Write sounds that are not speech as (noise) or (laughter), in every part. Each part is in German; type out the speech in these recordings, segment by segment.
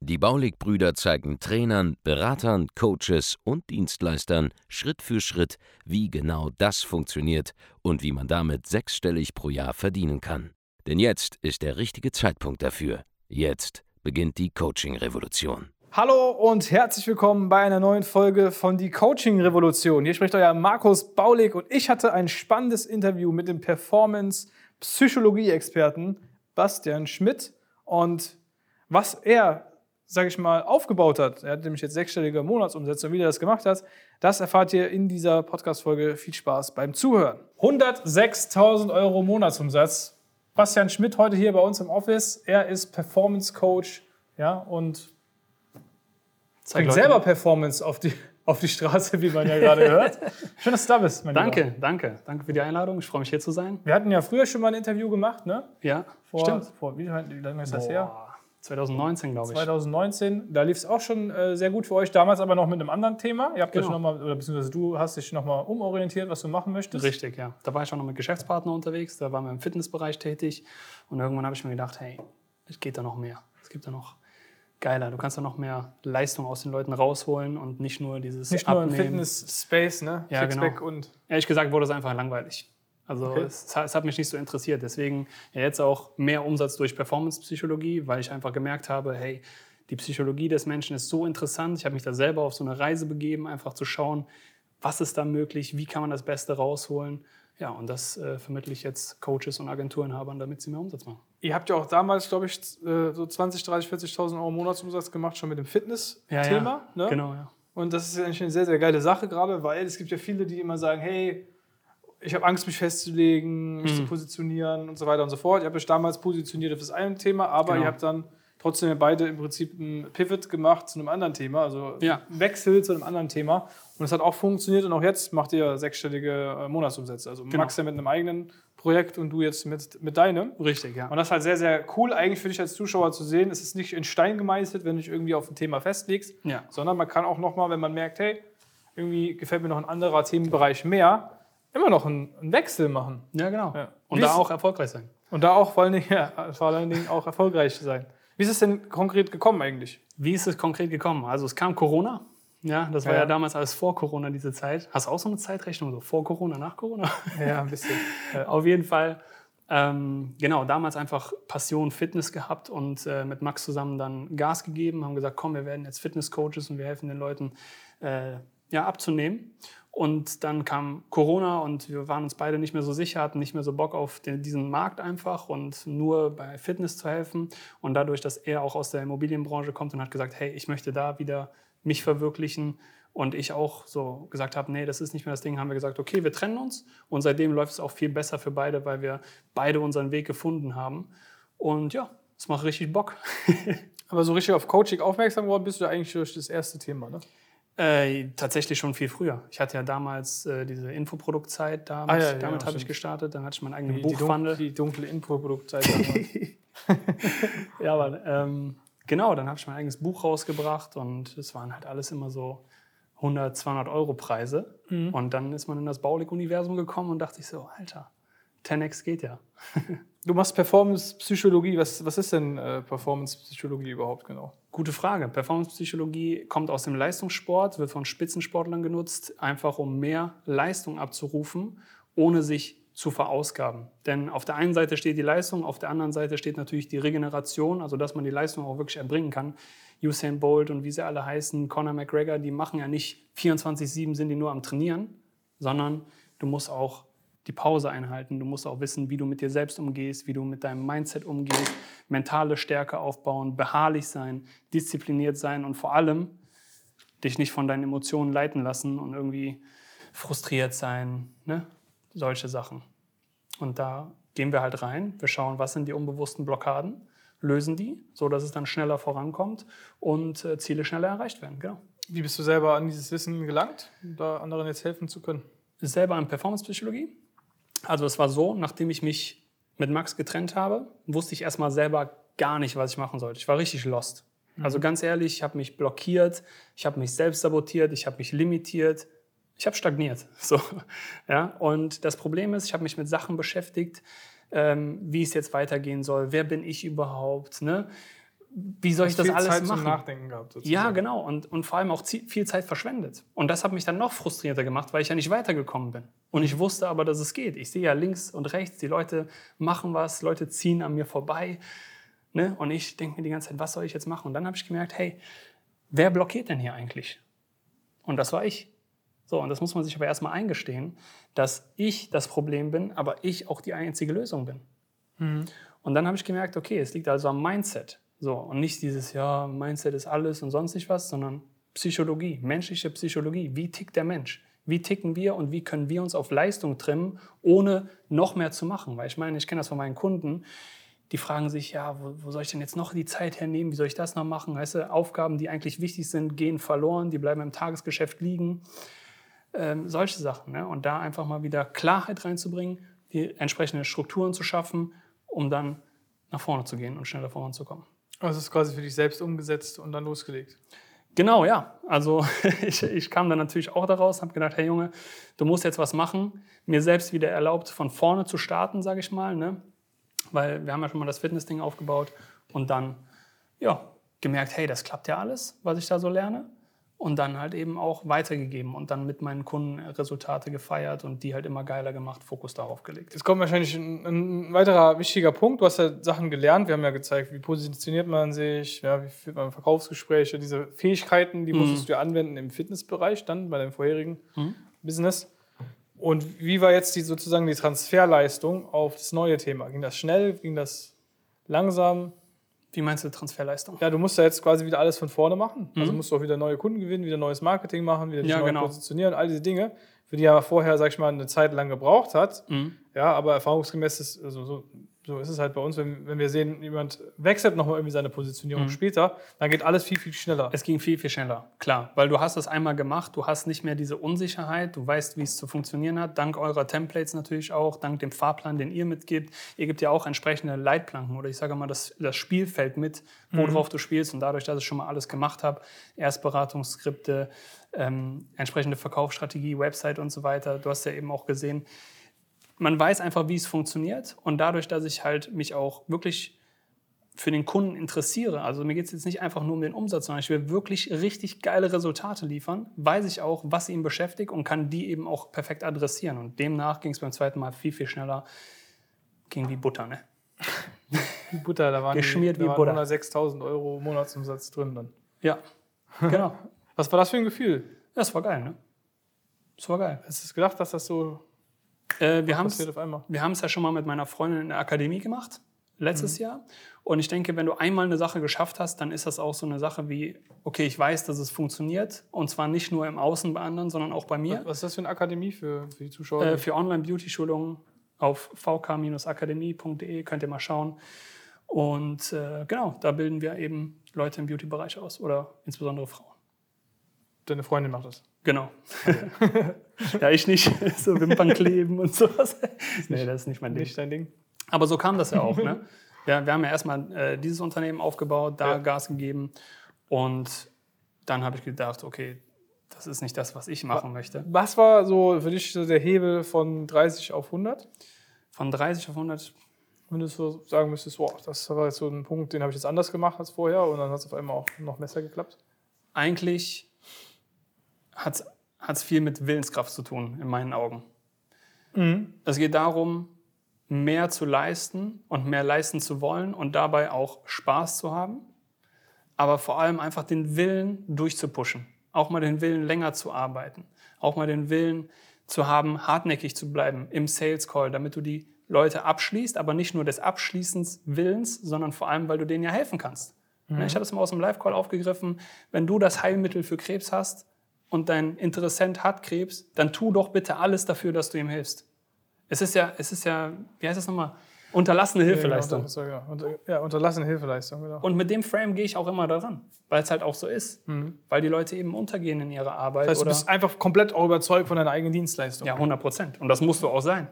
Die Baulig-Brüder zeigen Trainern, Beratern, Coaches und Dienstleistern Schritt für Schritt, wie genau das funktioniert und wie man damit sechsstellig pro Jahr verdienen kann. Denn jetzt ist der richtige Zeitpunkt dafür. Jetzt beginnt die Coaching-Revolution. Hallo und herzlich willkommen bei einer neuen Folge von die Coaching Revolution. Hier spricht euer Markus Baulig und ich hatte ein spannendes Interview mit dem Performance Psychologie Experten Bastian Schmidt und was er sage ich mal, aufgebaut hat, er hat nämlich jetzt sechsstellige Monatsumsätze und wie er das gemacht hat, das erfahrt ihr in dieser Podcast-Folge. Viel Spaß beim Zuhören. 106.000 Euro Monatsumsatz. Bastian Schmidt heute hier bei uns im Office. Er ist Performance Coach ja, und bringt selber Performance auf die, (laughs) auf die Straße, wie man ja gerade hört. (laughs) Schön, dass du da bist, mein Danke, Lieber. danke. Danke für die Einladung. Ich freue mich, hier zu sein. Wir hatten ja früher schon mal ein Interview gemacht, ne? Ja, vor, stimmt. Vor, wie, wie lange ist das Boah. her? 2019, glaube ich. 2019, da lief es auch schon äh, sehr gut für euch, damals aber noch mit einem anderen Thema. Ihr habt genau. euch nochmal, oder beziehungsweise du hast dich nochmal umorientiert, was du machen möchtest. Richtig, ja. Da war ich auch noch mit Geschäftspartner unterwegs, da waren wir im Fitnessbereich tätig und irgendwann habe ich mir gedacht, hey, es geht da noch mehr. Es gibt da noch geiler. Du kannst da noch mehr Leistung aus den Leuten rausholen und nicht nur dieses Nicht nur im Fitness-Space, ne? Ja, genau. Und Ehrlich gesagt wurde es einfach langweilig. Also okay. es, es, hat mich nicht so interessiert. Deswegen ja, jetzt auch mehr Umsatz durch Performance-Psychologie, weil ich einfach gemerkt habe, hey, die Psychologie des Menschen ist so interessant. Ich habe mich da selber auf so eine Reise begeben, einfach zu schauen, was ist da möglich, wie kann man das Beste rausholen. Ja, und das äh, vermittle ich jetzt Coaches und Agenturenhabern, damit sie mehr Umsatz machen. Ihr habt ja auch damals, glaube ich, äh, so 20, 30, 40.000 Euro Monatsumsatz gemacht, schon mit dem Fitness-Thema. Ja, ja. Ne? Genau, ja. Und das ist eigentlich eine sehr, sehr geile Sache gerade, weil es gibt ja viele, die immer sagen, hey, ich habe Angst, mich festzulegen, mich mhm. zu positionieren und so weiter und so fort. Ich habe mich damals positioniert auf das eine Thema, aber genau. ihr habt dann trotzdem beide im Prinzip ein Pivot gemacht zu einem anderen Thema, also ja. Wechsel zu einem anderen Thema. Und es hat auch funktioniert und auch jetzt macht ihr sechsstellige äh, Monatsumsätze. Also genau. Max ja mit einem eigenen Projekt und du jetzt mit, mit deinem. Richtig, ja. Und das ist halt sehr, sehr cool eigentlich für dich als Zuschauer zu sehen. Es ist nicht in Stein gemeißelt, wenn du dich irgendwie auf ein Thema festlegst, ja. sondern man kann auch nochmal, wenn man merkt, hey, irgendwie gefällt mir noch ein anderer Themenbereich mehr, immer noch einen, einen Wechsel machen. Ja, genau. Ja. Und Wie da auch erfolgreich sein. Und da auch vor allen, Dingen, (laughs) ja, vor allen Dingen auch erfolgreich sein. Wie ist es denn konkret gekommen eigentlich? Wie ist es konkret gekommen? Also es kam Corona. Ja, das war ja, ja damals alles vor Corona, diese Zeit. Hast du auch so eine Zeitrechnung, so vor Corona, nach Corona? (laughs) Ja, ein bisschen. Auf jeden Fall. Ähm, genau, damals einfach Passion Fitness gehabt und äh, mit Max zusammen dann Gas gegeben, haben gesagt, komm, wir werden jetzt Fitness-Coaches und wir helfen den Leuten äh, ja, abzunehmen. Und dann kam Corona und wir waren uns beide nicht mehr so sicher, hatten nicht mehr so Bock auf den, diesen Markt einfach und nur bei Fitness zu helfen. Und dadurch, dass er auch aus der Immobilienbranche kommt und hat gesagt, hey, ich möchte da wieder mich verwirklichen und ich auch so gesagt habe, nee, das ist nicht mehr das Ding, haben wir gesagt, okay, wir trennen uns. Und seitdem läuft es auch viel besser für beide, weil wir beide unseren Weg gefunden haben. Und ja, es macht richtig Bock. (laughs) Aber so richtig auf Coaching aufmerksam geworden bist du eigentlich durch das erste Thema, ne? Äh, tatsächlich schon viel früher. Ich hatte ja damals äh, diese Infoproduktzeit, damit, ah, ja, ja, damit ja, habe ich gestartet. Dann hatte ich meinen eigenen die, Buchwandel. Die, dunkle, die dunkle Infoproduktzeit (laughs) ja, aber ähm, genau, dann habe ich mein eigenes Buch rausgebracht und es waren halt alles immer so 100, 200 Euro Preise. Mhm. Und dann ist man in das Baulig-Universum gekommen und dachte ich so, Alter, 10x geht ja. (laughs) du machst Performance-Psychologie. Was, was ist denn äh, Performance-Psychologie überhaupt genau? Gute Frage. Performance-Psychologie kommt aus dem Leistungssport, wird von Spitzensportlern genutzt, einfach um mehr Leistung abzurufen, ohne sich zu verausgaben. Denn auf der einen Seite steht die Leistung, auf der anderen Seite steht natürlich die Regeneration, also dass man die Leistung auch wirklich erbringen kann. Usain Bolt und wie sie alle heißen, Conor McGregor, die machen ja nicht 24-7 sind die nur am Trainieren, sondern du musst auch die Pause einhalten. Du musst auch wissen, wie du mit dir selbst umgehst, wie du mit deinem Mindset umgehst, mentale Stärke aufbauen, beharrlich sein, diszipliniert sein und vor allem dich nicht von deinen Emotionen leiten lassen und irgendwie frustriert sein, ne? solche Sachen. Und da gehen wir halt rein, wir schauen, was sind die unbewussten Blockaden, lösen die, so dass es dann schneller vorankommt und äh, Ziele schneller erreicht werden. Genau. Wie bist du selber an dieses Wissen gelangt, um da anderen jetzt helfen zu können? selber in Performance-Psychologie. Also es war so, nachdem ich mich mit Max getrennt habe, wusste ich erstmal selber gar nicht, was ich machen sollte. Ich war richtig lost. Also ganz ehrlich, ich habe mich blockiert, ich habe mich selbst sabotiert, ich habe mich limitiert, ich habe stagniert. (laughs) So, ja? Und das Problem ist, ich habe mich mit Sachen beschäftigt, ähm, wie es jetzt weitergehen soll, wer bin ich überhaupt, ne? Wie soll ich das viel alles Zeit machen? zum Nachdenken gehabt. Sozusagen. Ja, genau. Und, und vor allem auch viel Zeit verschwendet. Und das hat mich dann noch frustrierter gemacht, weil ich ja nicht weitergekommen bin. Und ich wusste aber, dass es geht. Ich sehe ja links und rechts, die Leute machen was, Leute ziehen an mir vorbei. Ne? Und ich denke mir die ganze Zeit, was soll ich jetzt machen? Und dann habe ich gemerkt, hey, wer blockiert denn hier eigentlich? Und das war ich. So, und das muss man sich aber erstmal eingestehen, dass ich das Problem bin, aber ich auch die einzige Lösung bin. Und dann habe ich gemerkt, okay, es liegt also am Mindset. So, und nicht dieses, ja, Mindset ist alles und sonst nicht was, sondern Psychologie, menschliche Psychologie. Wie tickt der Mensch? Wie ticken wir und wie können wir uns auf Leistung trimmen, ohne noch mehr zu machen? Weil ich meine, ich kenne das von meinen Kunden, die fragen sich, ja, wo, wo soll ich denn jetzt noch die Zeit hernehmen? Wie soll ich das noch machen? Weißt du, Aufgaben, die eigentlich wichtig sind, gehen verloren, die bleiben im Tagesgeschäft liegen. Ähm, solche Sachen. Ne? Und da einfach mal wieder Klarheit reinzubringen, die entsprechenden Strukturen zu schaffen, um dann nach vorne zu gehen und schneller voranzukommen. Also es ist quasi für dich selbst umgesetzt und dann losgelegt. Genau, ja. Also (laughs) ich, ich kam dann natürlich auch daraus, habe gedacht, hey Junge, du musst jetzt was machen. Mir selbst wieder erlaubt, von vorne zu starten, sage ich mal. Ne? Weil wir haben ja schon mal das Fitness-Ding aufgebaut und dann ja, gemerkt, hey, das klappt ja alles, was ich da so lerne. Und dann halt eben auch weitergegeben und dann mit meinen Kunden Resultate gefeiert und die halt immer geiler gemacht, Fokus darauf gelegt. Jetzt kommt wahrscheinlich ein, ein weiterer wichtiger Punkt. Du hast ja Sachen gelernt. Wir haben ja gezeigt, wie positioniert man sich, ja, wie führt man Verkaufsgespräche. Diese Fähigkeiten, die musstest du ja anwenden im Fitnessbereich dann bei deinem vorherigen Business. Und wie war jetzt die, sozusagen die Transferleistung auf das neue Thema? Ging das schnell? Ging das langsam? Wie meinst du Transferleistung? Ja, du musst ja jetzt quasi wieder alles von vorne machen. Also musst du auch wieder neue Kunden gewinnen, wieder neues Marketing machen, wieder dich Ja, neu genau. positionieren, all diese Dinge, für die er vorher, sag ich mal, eine Zeit lang gebraucht hat. Mhm. Ja, aber erfahrungsgemäß ist, also so, so ist es halt bei uns, wenn, wenn wir sehen, jemand wechselt nochmal irgendwie seine Positionierung Mhm. später, dann geht alles viel, viel schneller. Es ging viel, viel schneller, klar. Weil du hast das einmal gemacht, du hast nicht mehr diese Unsicherheit, du weißt, wie es zu funktionieren hat, dank eurer Templates natürlich auch, dank dem Fahrplan, den ihr mitgebt. Ihr gebt ja auch entsprechende Leitplanken oder ich sage mal das, das Spielfeld mit, worauf du spielst. Und dadurch, dass ich schon mal alles gemacht habe, Erstberatungsskripte, ähm, entsprechende Verkaufsstrategie, Website und so weiter, du hast ja eben auch gesehen, man weiß einfach, wie es funktioniert. Und dadurch, dass ich halt mich auch wirklich für den Kunden interessiere, also mir geht es jetzt nicht einfach nur um den Umsatz, sondern ich will wirklich richtig geile Resultate liefern, weiß ich auch, was ihn beschäftigt und kann die eben auch perfekt adressieren. Und demnach ging es beim zweiten Mal viel, viel schneller. Ging wie Butter, ne? (laughs) Wie Butter, da waren, Geschmiert die, da wie waren Butter. 106.000 Euro Monatsumsatz drin dann. Ja, (laughs) genau. Was war das für ein Gefühl? Das war geil, ne? Das war geil. Hast du gedacht, dass das so Äh, wir haben es ja schon mal mit meiner Freundin in der Akademie gemacht, letztes Mhm. Jahr. Und ich denke, wenn du einmal eine Sache geschafft hast, dann ist das auch so eine Sache wie, okay, ich weiß, dass es funktioniert. Und zwar nicht nur im Außen bei anderen, sondern auch bei mir. Was ist das für eine Akademie für, für die Zuschauer? Äh, für Online-Beauty-Schulungen auf vk-akademie.de könnt ihr mal schauen. Und äh, genau, da bilden wir eben Leute im Beauty-Bereich aus oder insbesondere Frauen. Deine Freundin macht das. Genau. (laughs) ja, ich nicht. (laughs) so Wimpern kleben und sowas. nee, das ist nicht mein Ding. Nicht dein Ding? Aber so kam das ja auch. Ne? (laughs) Ja, wir haben ja erstmal äh, dieses Unternehmen aufgebaut, da Ja. Gas gegeben. Und dann habe ich gedacht, okay, das ist nicht das, was ich machen möchte. Was war so für dich so der Hebel von 30 auf 100? Von 30 auf 100, Wenn du so sagen müsstest, boah, das war jetzt so ein Punkt, den habe ich jetzt anders gemacht als vorher und dann hat es auf einmal auch noch besser geklappt. eigentlich hat es viel mit Willenskraft zu tun, in meinen Augen. Es geht darum, mehr zu leisten und mehr leisten zu wollen und dabei auch Spaß zu haben, aber vor allem einfach den Willen durchzupushen. Auch mal den Willen länger zu arbeiten. Auch mal den Willen zu haben, hartnäckig zu bleiben im Sales Call, damit du die Leute abschließt, aber nicht nur des Abschließens Willens, sondern vor allem, weil du denen ja helfen kannst. Ne, Ich habe es mal aus dem Live-Call aufgegriffen. Wenn du das Heilmittel für Krebs hast und dein Interessent hat Krebs, dann tu doch bitte alles dafür, dass du ihm hilfst. Es ist ja, es ist ja, wie heißt das nochmal? Unterlassene Ja, Hilfeleistung. ja, unter, ja, unterlassene Hilfeleistung, genau. Und mit dem Frame gehe ich auch immer daran, weil es halt auch so ist. Weil die Leute eben untergehen in ihrer Arbeit. Mhm. das heißt, du bist einfach komplett auch überzeugt von deiner eigenen Dienstleistung. ja, 100 Prozent. Und das musst du auch sein.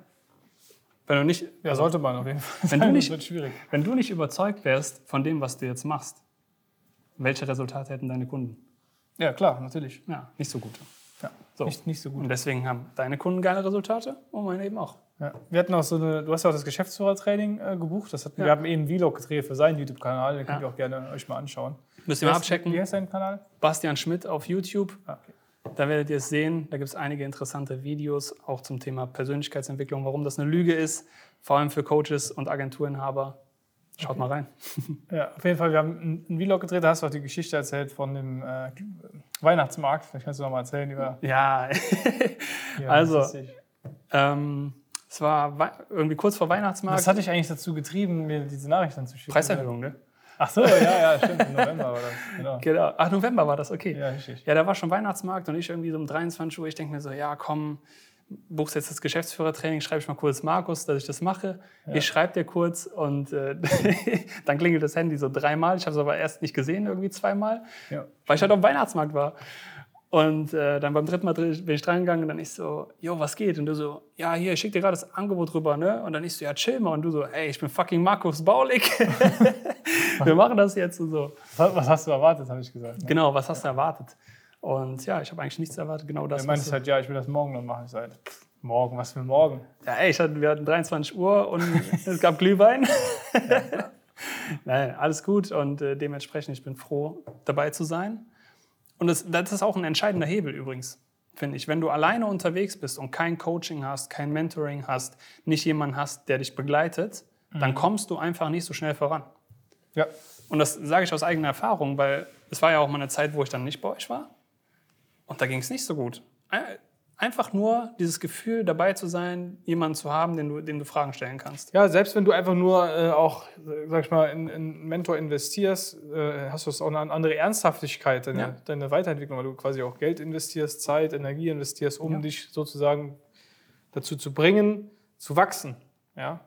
Wenn du nicht, Ja, sollte man auf jeden Fall. (laughs) Wenn du nicht- das wird schwierig. wenn du nicht überzeugt wärst von dem, was du jetzt machst, welche Resultate hätten deine Kunden? Ja, klar, natürlich. Ja, nicht so gute. Ja, So. Nicht, nicht so gut. Und deswegen haben deine Kunden geile Resultate und meine eben auch. Ja. Wir hatten auch so eine, du hast ja auch das Geschäftsführertraining äh, gebucht. Das hatten, Ja. Wir haben eben Vlog gedreht für seinen YouTube-Kanal. Den könnt ihr auch gerne euch mal anschauen. Müsst ihr mal abchecken. Wie heißt dein Kanal? Bastian Schmidt auf YouTube. Ah, okay. Da werdet ihr es sehen. Da gibt es einige interessante Videos, auch zum Thema Persönlichkeitsentwicklung, warum das eine Lüge ist, vor allem für Coaches und Agenturinhaber. Schaut mal rein. (laughs) Ja, auf jeden Fall, wir haben einen- Vlog gedreht, da hast du auch die Geschichte erzählt von dem äh, Weihnachtsmarkt. Vielleicht kannst du noch mal erzählen über. Ja, (laughs) Ja, Also, ähm, es war irgendwie kurz vor Weihnachtsmarkt. Was hat dich eigentlich dazu getrieben, mir diese Nachricht dann zu schicken? Preiserhöhung, ne? Ach so, ja, ja, stimmt. Im November war das. Genau. (laughs) Genau. Ach, November war das, okay. Ja, richtig. Ja, da war schon Weihnachtsmarkt und ich irgendwie so um 23 Uhr. Ich denke mir so, ja, komm, buchst jetzt das Geschäftsführertraining, schreibe ich mal kurz Markus, dass ich das mache. Ich schreibe dir kurz und äh, (laughs) dann klingelt das Handy so dreimal. Ich habe es aber erst nicht gesehen, irgendwie zweimal, Ja. weil ich halt auf dem Weihnachtsmarkt war. Und äh, dann beim dritten Mal bin ich drangegangen und dann ich so, jo, was geht? Und du so, ja, hier, ich schicke dir gerade das Angebot rüber, ne? Und dann ich so, ja, chill mal. Und du so, ey, ich bin fucking Markus Baulig. (laughs) Wir machen das jetzt und so. Was was hast du erwartet, habe ich gesagt. Ne? Genau, was hast du erwartet? Und ja, ich habe eigentlich nichts erwartet, genau das. Meinte du- halt, ja, ich will das morgen noch machen. Ich sage, morgen, was für morgen? Ja, ey, ich hatte, wir hatten 23 Uhr und (laughs) es gab Glühwein. (laughs) Nein, alles gut und äh, dementsprechend, ich bin froh, dabei zu sein. Und das, das ist auch ein entscheidender Hebel übrigens, finde ich. Wenn du alleine unterwegs bist und kein Coaching hast, kein Mentoring hast, nicht jemanden hast, der dich begleitet, dann kommst du einfach nicht so schnell voran. Ja. Und das sage ich aus eigener Erfahrung, weil es war ja auch mal eine Zeit, wo ich dann nicht bei euch war. Und da ging es nicht so gut. Ein- Einfach nur dieses Gefühl, dabei zu sein, jemanden zu haben, den du, dem du Fragen stellen kannst. Ja, selbst wenn du einfach nur äh, auch, sag ich mal, in, in einen Mentor investierst, äh, hast du es auch eine andere Ernsthaftigkeit, deine, Ja. deine Weiterentwicklung, weil du quasi auch Geld investierst, Zeit, Energie investierst, um Ja. dich sozusagen dazu zu bringen, zu wachsen. Ja?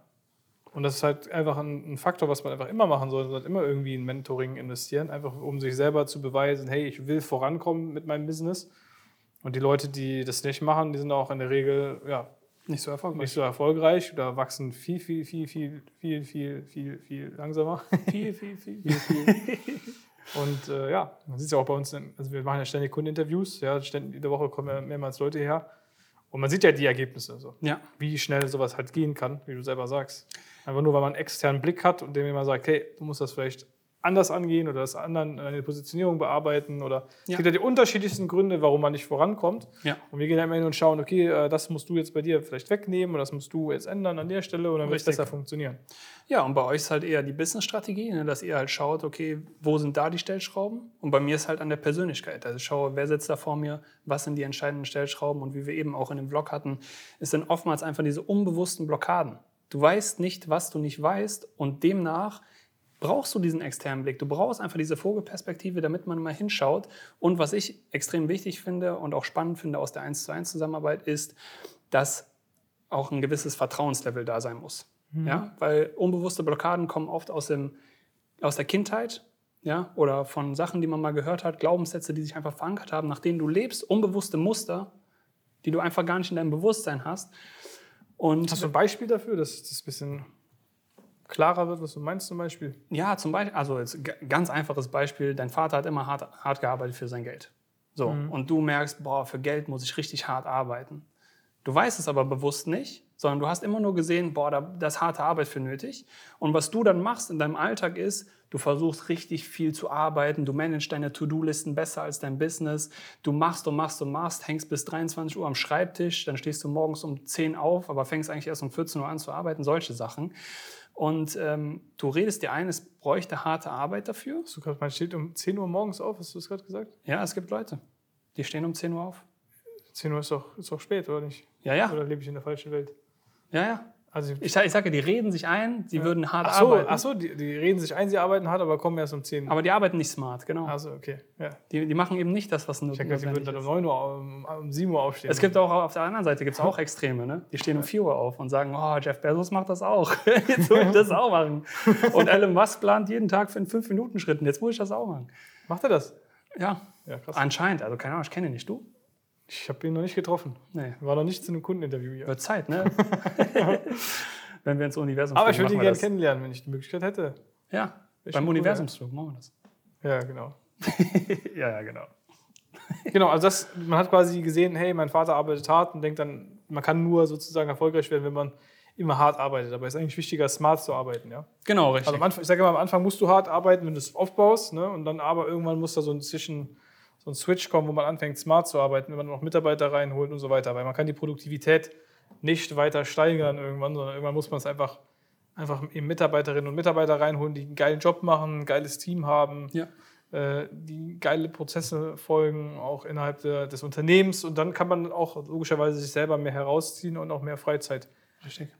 Und das ist halt einfach ein, ein Faktor, was man einfach immer machen sollte. Man sollte immer irgendwie in Mentoring investieren, einfach um sich selber zu beweisen, hey, ich will vorankommen mit meinem Business. Und die Leute, die das nicht machen, die sind auch in der Regel ja, Nicht so erfolgreich. nicht so erfolgreich oder wachsen viel, viel, viel, viel, viel, viel, viel, viel langsamer. Viel, viel, viel. (laughs) Und äh, ja, man sieht es ja auch bei uns, also wir machen ja ständig Kundeninterviews, ja, ständig, jede Woche kommen ja mehrmals Leute her. Und man sieht ja die Ergebnisse, so, Ja, wie schnell sowas halt gehen kann, wie du selber sagst. Einfach nur, weil man einen externen Blick hat und dem immer sagt, hey, du musst das vielleicht anders angehen oder das anderen eine Positionierung bearbeiten oder es Ja. gibt ja die unterschiedlichsten Gründe, warum man nicht vorankommt. ja. Und wir gehen dann immer hin und schauen, okay, äh, das musst du jetzt bei dir vielleicht wegnehmen oder das musst du jetzt ändern an der Stelle und dann wird es besser funktionieren. Ja, und bei euch ist halt eher die Business-Strategie, ne, dass ihr halt schaut, okay, wo sind da die Stellschrauben? Und bei mir ist halt an der Persönlichkeit. Also ich schaue, wer sitzt da vor mir, was sind die entscheidenden Stellschrauben und wie wir eben auch in dem Vlog hatten, es sind oftmals einfach diese unbewussten Blockaden. Du weißt nicht, was du nicht weißt und demnach brauchst du diesen externen Blick. Du brauchst einfach diese Vogelperspektive, damit man mal hinschaut. Und was ich extrem wichtig finde und auch spannend finde aus der 1 zu 1 Zusammenarbeit ist, dass auch ein gewisses Vertrauenslevel da sein muss. Ja? Weil unbewusste Blockaden kommen oft aus, dem, aus der Kindheit ja? oder von Sachen, die man mal gehört hat, Glaubenssätze, die sich einfach verankert haben, nach denen du lebst, unbewusste Muster, die du einfach gar nicht in deinem Bewusstsein hast. Und Hast du ein Beispiel dafür, dass das ein bisschen klarer wird, was du meinst zum Beispiel? Ja, zum Beispiel, also jetzt ganz einfaches Beispiel, dein Vater hat immer hart, hart gearbeitet für sein Geld. So, und du merkst, boah, für Geld muss ich richtig hart arbeiten. Du weißt es aber bewusst nicht, sondern du hast immer nur gesehen, boah, da, da ist harte Arbeit für nötig. Und was du dann machst in deinem Alltag ist, du versuchst richtig viel zu arbeiten, du managst deine To-Do-Listen besser als dein Business, du machst und machst und machst, hängst bis 23 Uhr am Schreibtisch, dann stehst du morgens um 10 auf, aber fängst eigentlich erst um 14 Uhr an zu arbeiten, solche Sachen. Und ähm, du redest dir ein, es bräuchte harte Arbeit dafür. Hast du gerade, man steht um 10 Uhr morgens auf, hast du das gerade gesagt? Ja, es gibt Leute, die stehen um 10 Uhr auf. 10 Uhr ist doch, ist doch spät, oder nicht? Ja, ja, Oder lebe ich in der falschen Welt? ja, ja. Also, Ich, ich sage, die reden sich ein, sie würden hart ach so, arbeiten. ach so die, die reden sich ein, sie arbeiten hart, aber kommen erst um 10. Aber die arbeiten nicht smart, genau. also, okay. Ja. Die, die machen eben nicht das, was nur Ich denke, sie würden dann um 9 Uhr, um, um 7 Uhr aufstehen. Es gibt auch auf der anderen Seite gibt's (laughs) auch Extreme, ne? Die stehen um 4 Uhr auf und sagen, oh, Jeff Bezos macht das auch. (laughs) Jetzt muss ich das auch machen. (laughs) Und Elon Musk plant jeden Tag für 5 Minuten Schritten. Jetzt muss ich das auch machen. Macht er das? Ja, Ja, krass. anscheinend. Also keine Ahnung, ich kenne ihn nicht. Du? Ich habe ihn noch nicht getroffen. Nee. War noch nicht zu einem Kundeninterview hier. Wird Zeit, ne? (laughs) Wenn wir ins Universum Aber ich würde ihn gerne kennenlernen, wenn ich die Möglichkeit hätte. Ja, schon beim Universumsflug machen wir das. Ja, genau. (laughs) ja, ja, genau. Genau, also das, man hat quasi gesehen, hey, mein Vater arbeitet hart und denkt dann, man kann nur sozusagen erfolgreich werden, wenn man immer hart arbeitet. Aber es ist eigentlich wichtiger, smart zu arbeiten, ja. Genau, richtig. Also am Anfang, ich sage immer, am Anfang musst du hart arbeiten, wenn du es aufbaust, ne? Und dann aber irgendwann muss da so ein Zwischen, so ein Switch kommen, wo man anfängt, smart zu arbeiten, wenn man noch Mitarbeiter reinholt und so weiter. Weil man kann die Produktivität nicht weiter steigern irgendwann, sondern irgendwann muss man es einfach, einfach eben Mitarbeiterinnen und Mitarbeiter reinholen, die einen geilen Job machen, ein geiles Team haben, ja. äh, die geile Prozesse folgen, auch innerhalb der, des Unternehmens. Und dann kann man auch logischerweise sich selber mehr herausziehen und auch mehr Freizeit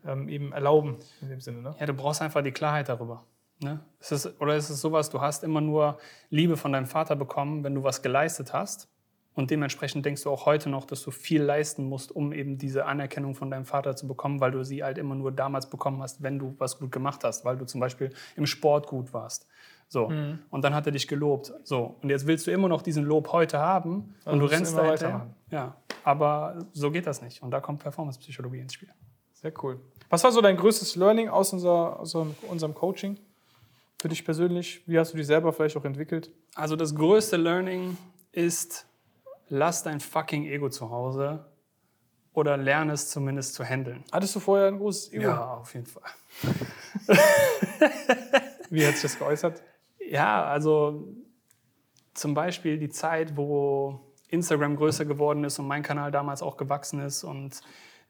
ähm, eben erlauben, in dem Sinne. Ne? Ja, du brauchst einfach die Klarheit darüber. Ne? Ist es, oder ist es sowas, du hast immer nur Liebe von deinem Vater bekommen, wenn du was geleistet hast? Und dementsprechend denkst du auch heute noch, dass du viel leisten musst, um eben diese Anerkennung von deinem Vater zu bekommen, weil du sie halt immer nur damals bekommen hast, wenn du was gut gemacht hast, weil du zum Beispiel im Sport gut warst. So. Und dann hat er dich gelobt. So. Und jetzt willst du immer noch diesen Lob heute haben Also und du rennst da weitermachen. Ja. Aber so geht das nicht. Und da kommt Performance-Psychologie ins Spiel. Sehr cool. Was war so dein größtes Learning aus, unser, aus unserem Coaching? Für dich persönlich? Wie hast du dich selber vielleicht auch entwickelt? Also das größte Learning ist, lass dein fucking Ego zu Hause oder lerne es zumindest zu handeln. Hattest du vorher ein großes Ego? Ja, auf jeden Fall. (laughs) Wie hat sich das geäußert? Ja, also zum Beispiel die Zeit, wo Instagram größer geworden ist und mein Kanal damals auch gewachsen ist und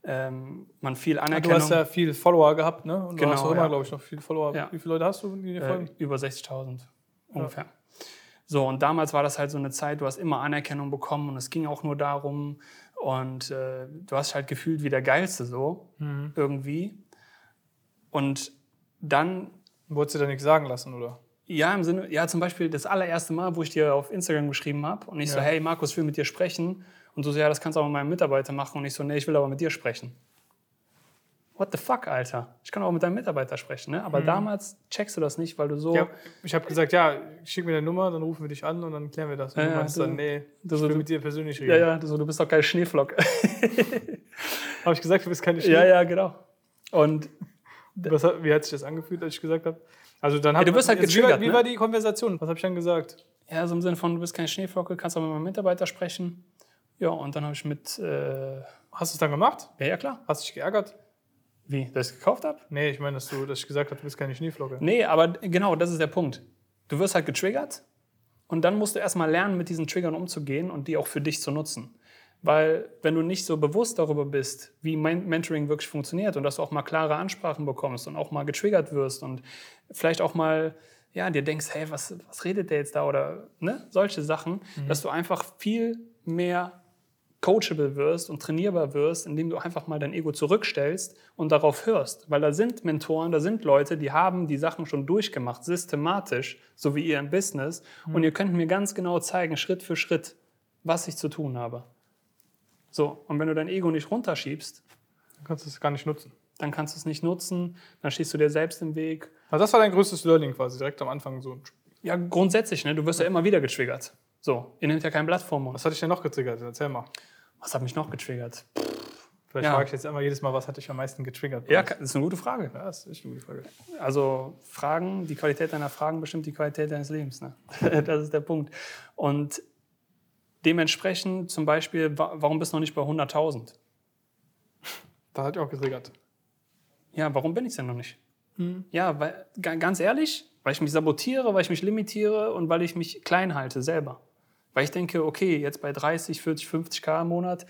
ähm, man viel Du Anerkennung... hast ja viel Follower gehabt, ne? Und Genau, du hast auch immer, ja. glaube ich, noch viele Follower. Ja. Wie viele Leute hast du, die dir Äh, folgen? über 60.000 ungefähr. So, und damals war das halt so eine Zeit, du hast immer Anerkennung bekommen und es ging auch nur darum und äh, du hast halt gefühlt wie der Geilste so, Mhm. irgendwie. Und dann, Wolltest du dir nichts sagen lassen, oder? ja, im Sinne, ja, zum Beispiel das allererste Mal, wo ich dir auf Instagram geschrieben habe und ich so, Ja. hey Markus, ich will mit dir sprechen. Und du so, ja, das kannst du auch mit meinem Mitarbeiter machen. Und ich so, nee, ich will aber mit dir sprechen. What the fuck, Alter? Ich kann auch mit deinem Mitarbeiter sprechen, ne? Aber damals checkst du das nicht, weil du so. Mhm. Ja, ich habe gesagt, ja, schick mir deine Nummer, dann rufen wir dich an und dann klären wir das. Und Ja, du ja, meinst du- dann, nee, du- ich will du- mit dir persönlich reden. ja, ja, du, so, du bist doch kein Schneeflock. (laughs) Habe ich gesagt, du bist keine Schnee? ja, ja, genau. Und (laughs) Was, wie hat sich das angefühlt, als ich gesagt habe? Also dann hat du wirst halt jetzt, wie, war, getriggert, wie ne? war die Konversation? Was habe ich dann gesagt? ja, so im Sinne von, du bist kein Schneeflocke, kannst auch mit meinem Mitarbeiter sprechen. Ja, und dann habe ich mit. Äh, Hast du es dann gemacht? ja, ja, klar. Hast du dich geärgert? Wie? Dass ich es gekauft habe? Nee, ich meine, dass, du, dass ich gesagt habe, du bist keine Schneeflocke. Nee, aber genau, das ist der Punkt. Du wirst halt getriggert und dann musst du erstmal lernen, mit diesen Triggern umzugehen und die auch für dich zu nutzen. Weil wenn du nicht so bewusst darüber bist, wie Men- Mentoring wirklich funktioniert und dass du auch mal klare Ansprachen bekommst und auch mal getriggert wirst und vielleicht auch mal ja, dir denkst, hey, was, was redet der jetzt da oder ne, solche Sachen, dass du einfach viel mehr coachable wirst und trainierbar wirst, indem du einfach mal dein Ego zurückstellst und darauf hörst. Weil da sind Mentoren, da sind Leute, die haben die Sachen schon durchgemacht, systematisch, so wie ihr im Business. Und ihr könnt mir ganz genau zeigen, Schritt für Schritt, was ich zu tun habe. So, und wenn du dein Ego nicht runterschiebst, Dann kannst du es gar nicht nutzen. dann kannst du es nicht nutzen, dann stehst du dir selbst im Weg. Also das war dein größtes Learning quasi, direkt am Anfang so. Ja, grundsätzlich, ne? du wirst ja immer wieder getriggert. So, ihr nehmt ja kein Blatt vor Mund. Was hat dich denn noch getriggert? Erzähl mal. Was hat mich noch getriggert? Vielleicht Ja. frage ich jetzt immer jedes Mal, was hat dich am meisten getriggert? Ja, das ist eine gute Frage. ja das ist eine gute Frage. Also Fragen, die Qualität deiner Fragen bestimmt die Qualität deines Lebens. Ne? (laughs) Das ist der Punkt. Und dementsprechend zum Beispiel, wa- warum bist du noch nicht bei 100.000? Das hat dich auch getriggert. Ja, warum bin ich denn noch nicht? Ja, weil, ga- ganz ehrlich, weil ich mich sabotiere, weil ich mich limitiere und weil ich mich klein halte selber. Weil ich denke, okay, jetzt bei 30, 40, 50 K im Monat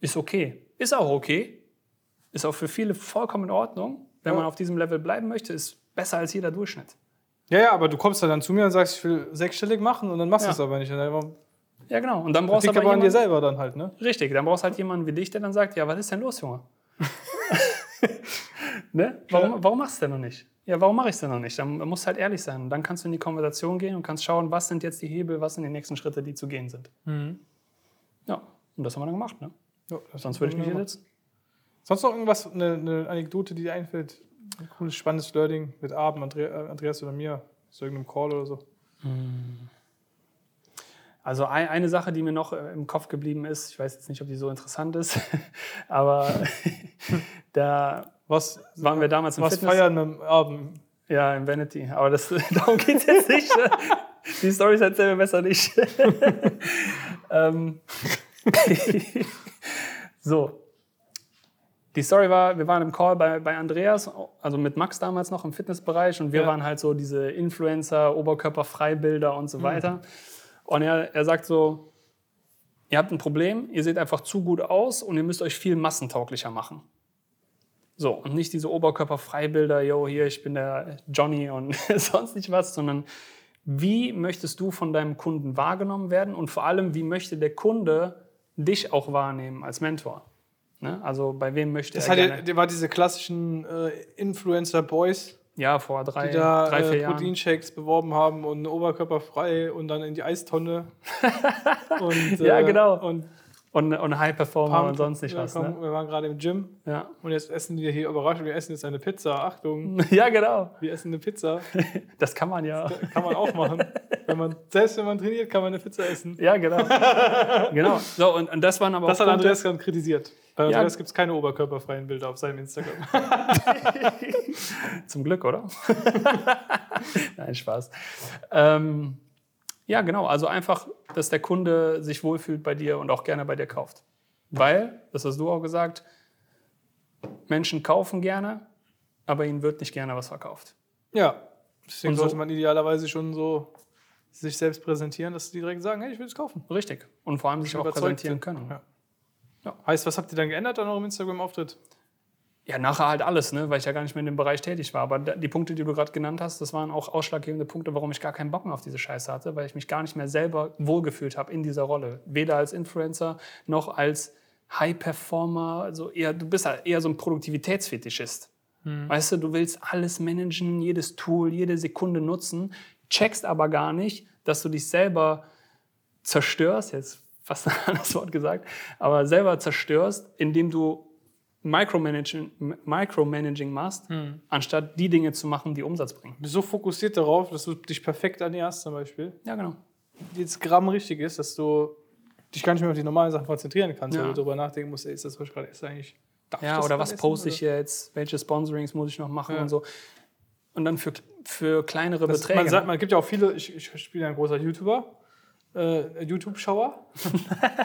ist okay. Ist auch okay. Ist auch für viele vollkommen in Ordnung. Wenn Ja. man auf diesem Level bleiben möchte, ist besser als jeder Durchschnitt. Ja, ja, aber du kommst dann zu mir und sagst, ich will sechsstellig machen und dann machst du Ja. es aber nicht. Ja, genau. Und dann brauchst du aber aber an dir jemanden, selber dann halt, ne? Richtig, dann brauchst du halt jemanden wie dich, der dann sagt, ja, was ist denn los, Junge? (laughs) (laughs) Ne? Warum, warum machst du es denn noch nicht? Ja, warum mache ich es denn noch nicht? Dann musst du halt ehrlich sein. Und dann kannst du in die Konversation gehen und kannst schauen, was sind jetzt die Hebel, was sind die nächsten Schritte, die zu gehen sind. Ja, und das haben wir dann gemacht. Ne? Ja, Sonst würde ich nicht hier sitzen. Sonst noch irgendwas, eine, eine Anekdote, die dir einfällt? Ein cooles, spannendes Learning mit Abend, äh, Andreas oder mir, zu irgendeinem Call oder so. Also ein, eine Sache, die mir noch äh, im Kopf geblieben ist, ich weiß jetzt nicht, ob die so interessant ist, (laughs) aber (laughs) da Was, waren wir damals im was Fitness. feiern am Abend? Ja, im Vanity. Aber das, (laughs) darum geht es jetzt nicht. Die Storys erzählen wir besser nicht. ähm, so. Die Story war, wir waren im Call bei, bei Andreas, also mit Max damals noch im Fitnessbereich und wir Ja. waren halt so diese Influencer, Oberkörperfreibilder und so weiter. Und er, er sagt so, ihr habt ein Problem, ihr seht einfach zu gut aus und ihr müsst euch viel massentauglicher machen. So, und nicht diese Oberkörperfreibilder, yo, hier, ich bin der Johnny und (laughs) sonst nicht was, sondern wie möchtest du von deinem Kunden wahrgenommen werden und vor allem, wie möchte der Kunde dich auch wahrnehmen als Mentor? Ne? Also bei wem möchte Das er der war diese klassischen äh, Influencer-Boys, Ja, vor drei, die da drei vier äh, Jahren. Proteinshakes beworben haben und Oberkörper frei und dann in die Eistonne. (laughs) und, Ja, äh, genau. Und Und, und High Performer Pump. und sonst nicht Ja, was. komm, Ne? Wir waren gerade im Gym Ja. und jetzt essen die hier Überraschung, wir essen jetzt eine Pizza. Achtung, (laughs) ja, genau. wir essen eine Pizza. (laughs) Das kann man ja. Kann man auch machen. (laughs) wenn man, selbst wenn man trainiert, kann man eine Pizza essen. Ja, genau. genau. So, und, und das waren aber Das hat Punkte- Andreas gerade kritisiert. Bei Ja. Andreas gibt es keine oberkörperfreien Bilder auf seinem Instagram. Zum Glück, oder? Nein, Spaß. Ähm, ja, genau. Also einfach, dass der Kunde sich wohlfühlt bei dir und auch gerne bei dir kauft. Weil, das hast du auch gesagt, Menschen kaufen gerne, aber ihnen wird nicht gerne was verkauft. Ja, deswegen so- sollte man idealerweise schon so sich selbst präsentieren, dass die direkt sagen, hey, ich will es kaufen. Richtig. Und vor allem sich auch präsentieren sind. können. Ja. Ja. Heißt, was habt ihr dann geändert an eurem Instagram-Auftritt? Ja, nachher halt alles, ne? weil ich ja gar nicht mehr in dem Bereich tätig war. Aber die Punkte, die du gerade genannt hast, das waren auch ausschlaggebende Punkte, warum ich gar keinen Bock mehr auf diese Scheiße hatte, weil ich mich gar nicht mehr selber wohlgefühlt habe in dieser Rolle. Weder als Influencer noch als High-Performer. Also eher, du bist halt eher so ein Produktivitätsfetischist. Weißt du, du willst alles managen, jedes Tool, jede Sekunde nutzen, checkst aber gar nicht, dass du dich selber zerstörst, jetzt fast ein anderes Wort gesagt, aber selber zerstörst, indem du Micromanaging, Micromanaging machst, anstatt die Dinge zu machen, die Umsatz bringen. Du bist so fokussiert darauf, dass du dich perfekt ernährst zum Beispiel. Ja, genau. Jetzt Gramm richtig ist, dass du dich gar nicht mehr auf die normalen Sachen konzentrieren kannst, Ja. weil du darüber nachdenken musst, ey, ist das, was ich gerade esse, eigentlich darf Ja, oder was poste ich jetzt, welche Sponsorings muss ich noch machen Ja. und so. Und dann für, für kleinere Das, Beträge. man, sagt, man gibt ja auch viele, ich, ich spiele ein großer YouTuber, äh, YouTube-Schauer. (laughs)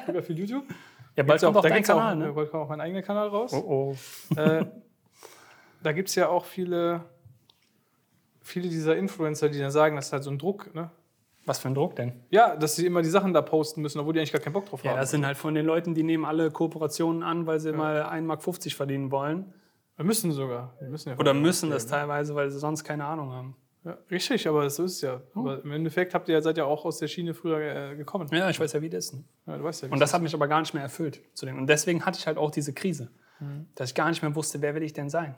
ich ja viel YouTube. Ja, bald Gibt's kommt auch da dein Kanal, auch, ne? Bald kommt auch mein eigener Kanal raus. Oh, oh. äh, da gibt es ja auch viele, viele dieser Influencer, die dann sagen, das ist halt so ein Druck. Ne? Was für ein Druck denn? Ja, dass sie immer die Sachen da posten müssen, obwohl die eigentlich gar keinen Bock drauf Ja, haben. das sind halt von den Leuten, die nehmen alle Kooperationen an, weil sie mal 1,50 Mark verdienen wollen. Wir müssen sogar. Wir müssen ja Oder müssen das teilweise, weil sie sonst keine Ahnung haben. Ja, richtig, aber so ist es ja. Aber im Endeffekt habt ihr ja, seid ja auch aus der Schiene früher äh, gekommen. Ja, ich weiß ja, wie das ist. Ja, du weißt ja, Und das hat mich aber gar nicht mehr erfüllt. Zu dem. Und deswegen hatte ich halt auch diese Krise, dass ich gar nicht mehr wusste, wer will ich denn sein.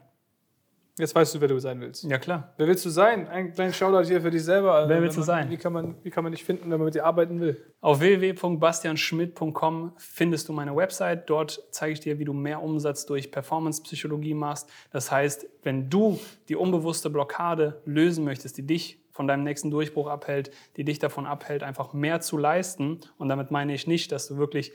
Jetzt weißt du, wer du sein willst. Ja, klar. Wer willst du sein? Ein kleiner Shoutout hier für dich selber. Also, Wer willst wenn du man, sein? Wie kann, man, wie kann man dich finden, wenn man mit dir arbeiten will? Auf www.bastianschmidt.com findest du meine Website. Dort zeige ich dir, wie du mehr Umsatz durch Performance-Psychologie machst. Das heißt, wenn du die unbewusste Blockade lösen möchtest, die dich von deinem nächsten Durchbruch abhält, die dich davon abhält, einfach mehr zu leisten. Und damit meine ich nicht, dass du wirklich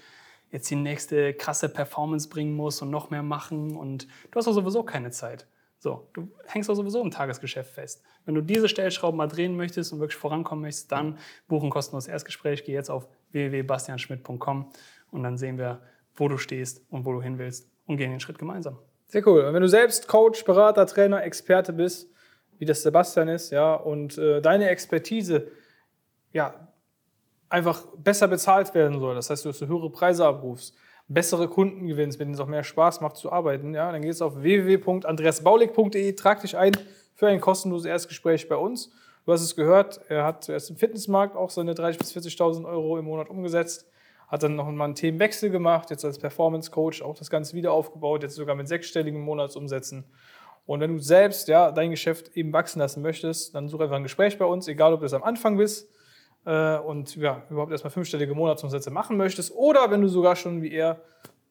jetzt die nächste krasse Performance bringen musst und noch mehr machen. Und du hast doch sowieso keine Zeit. So, du hängst doch sowieso im Tagesgeschäft fest. Wenn du diese Stellschrauben mal drehen möchtest und wirklich vorankommen möchtest, dann buch ein kostenloses Erstgespräch. Geh jetzt auf www.bastianschmidt.com und dann sehen wir, wo du stehst und wo du hin willst und gehen den Schritt gemeinsam. Sehr cool. Und wenn du selbst Coach, Berater, Trainer, Experte bist, wie das Sebastian ist, ja, und äh, deine Expertise ja, einfach besser bezahlt werden soll, das heißt, dass du höhere Preise abrufst, bessere Kunden gewinnst, mit denen es auch mehr Spaß macht zu arbeiten, ja, dann gehst du auf www.andreasbaulig.de, trag dich ein für ein kostenloses Erstgespräch bei uns. Du hast es gehört, er hat zuerst im Fitnessmarkt auch seine 30.000 bis 40.000 Euro im Monat umgesetzt, hat dann noch mal einen Themenwechsel gemacht, jetzt als Performance Coach auch das Ganze wieder aufgebaut, jetzt sogar mit sechsstelligen Monatsumsätzen. Und wenn du selbst ja, dein Geschäft eben wachsen lassen möchtest, dann such einfach ein Gespräch bei uns, egal ob du es am Anfang bist äh, und ja, überhaupt erstmal fünfstellige Monatsumsätze machen möchtest oder wenn du sogar schon wie er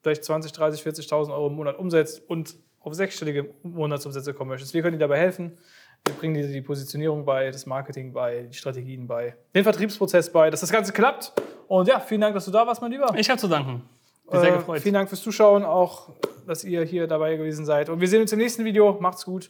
vielleicht 20, 30, 40.000 Euro im Monat umsetzt und auf sechsstellige Monatsumsätze kommen möchtest. Wir können dir dabei helfen. Wir bringen dir die Positionierung bei, das Marketing bei, die Strategien bei, den Vertriebsprozess bei, dass das Ganze klappt. Und ja, vielen Dank, dass du da warst, mein Lieber. Ich habe zu danken. Bin sehr Äh, gefreut. vielen Dank fürs Zuschauen, auch, dass ihr hier dabei gewesen seid. Und wir sehen uns im nächsten Video. Macht's gut.